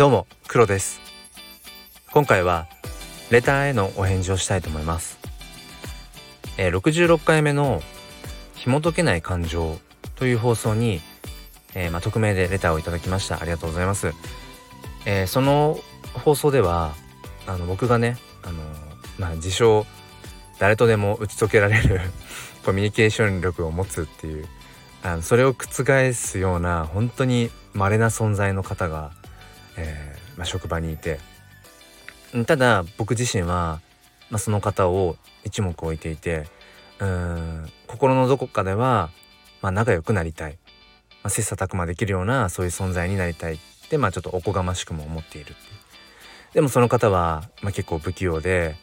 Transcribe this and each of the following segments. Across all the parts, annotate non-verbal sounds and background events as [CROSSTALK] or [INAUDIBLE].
どうも黒です。今回はレターへのお返事をしたいと思います、えー、66回目の紐解けない感情という放送に、えー、まあ、匿名でレターをいただきました。ありがとうございます、えー、その放送ではあの僕がねあのまあ自称誰とでも打ち解けられる [LAUGHS] コミュニケーション力を持つっていうあのそれを覆すような本当に稀な存在の方が、えー、まあ、職場にいて。ただ僕自身は、まあ、その方を一目置いていてうん心のどこかでは、まあ、仲良くなりたい、まあ、切磋琢磨できるようなそういう存在になりたいってまあちょっとおこがましくも思っているでもその方は、まあ、結構不器用で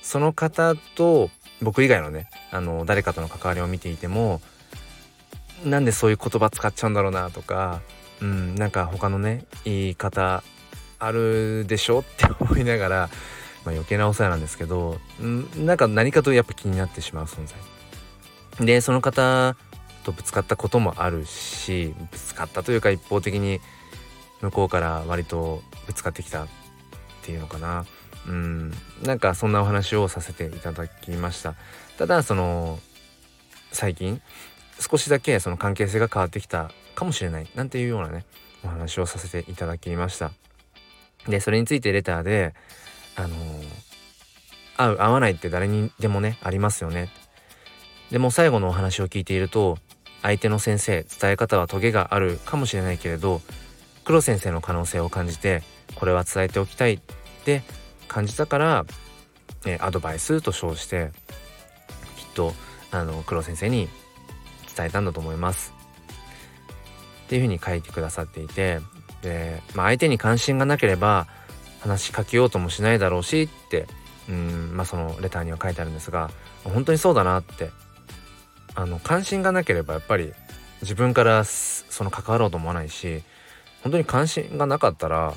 その方と僕以外のねあの誰かとの関わりを見ていてもなんでそういう言葉使っちゃうんだろうなとか、うん、なんか他のね言い方あるでしょって思いながら、まあ、余計なお世話なんですけど、うん、なんか何かとやっぱ気になってしまう存在。でその方とぶつかったこともあるしぶつかったというか一方的に向こうから割とぶつかってきたっていうのかな。うん、なんかそんなお話をさせていただきました。ただその最近少しだけその関係性が変わってきたかもしれないなんていうようなねお話をさせていただきました。でそれについてレターであのー、合う合わないって誰にでもねありますよね。でも最後のお話を聞いていると相手の先生伝え方はトゲがあるかもしれないけれど黒先生の可能性を感じてこれは伝えておきたいって感じたから、えアドバイスと称してきっとあの黒先生に伝えたんだと思います。っていうふうに書いてくださっていてで、まあ、相手に関心がなければ話しかけようともしないだろうしってうんまあそのレターには書いてあるんですが本当にそうだなってあの関心がなければやっぱり自分からその関わろうと思わないし本当に関心がなかったら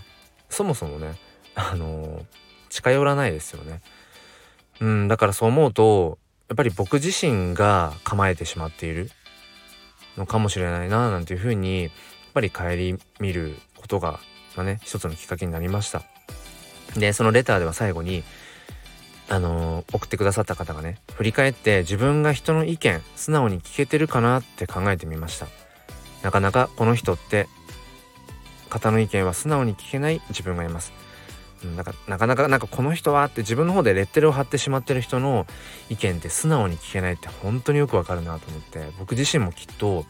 そもそもねあの近寄らないですよね。うんだからそう思うとやっぱり僕自身が構えてしまっているのかもしれないななんていうふうにやっぱり顧みることが、まあね、一つのきっかけになりました。でそのレターでは最後にあのー、送ってくださった方がね振り返って自分が人の意見素直に聞けてるかなって考えてみましたなかなかこの人って方の意見は素直に聞けない自分がいますなんかなかなかなんかこの人はって自分の方でレッテルを貼ってしまってる人の意見って素直に聞けないって本当によくわかるなと思って僕自身もきっと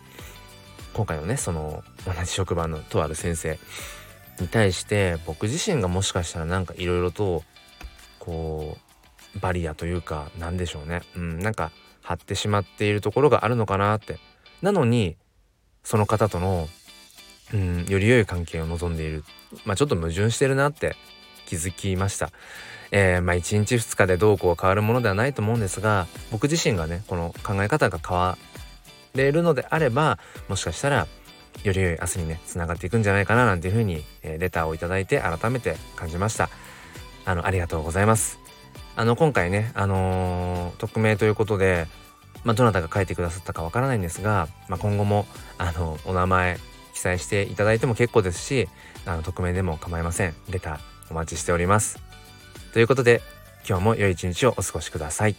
今回のねその同じ職場のとある先生に対して僕自身がもしかしたらなんかいろいろとこうバリアというかなんでしょうね。うんなんか張ってしまっているところがあるのかなって。なのにその方とのうんより良い関係を望んでいる。まあちょっと矛盾してるなって気づきました。えー、まあ1日2日でどうこう変わるものではないと思うんですが僕自身がねこの考え方が変われるのであればもしかしたらより良い明日にねつながっていくんじゃないかななんていうふうに、えー、レターを頂いて改めて感じました。あのありがとうございます。あの今回ねあのー、匿名ということでまあ、どなたが書いてくださったかわからないんですが、まあ、今後もあのお名前記載していただいても結構ですしあの匿名でも構いません。レターお待ちしております。ということで今日も良い一日をお過ごしください。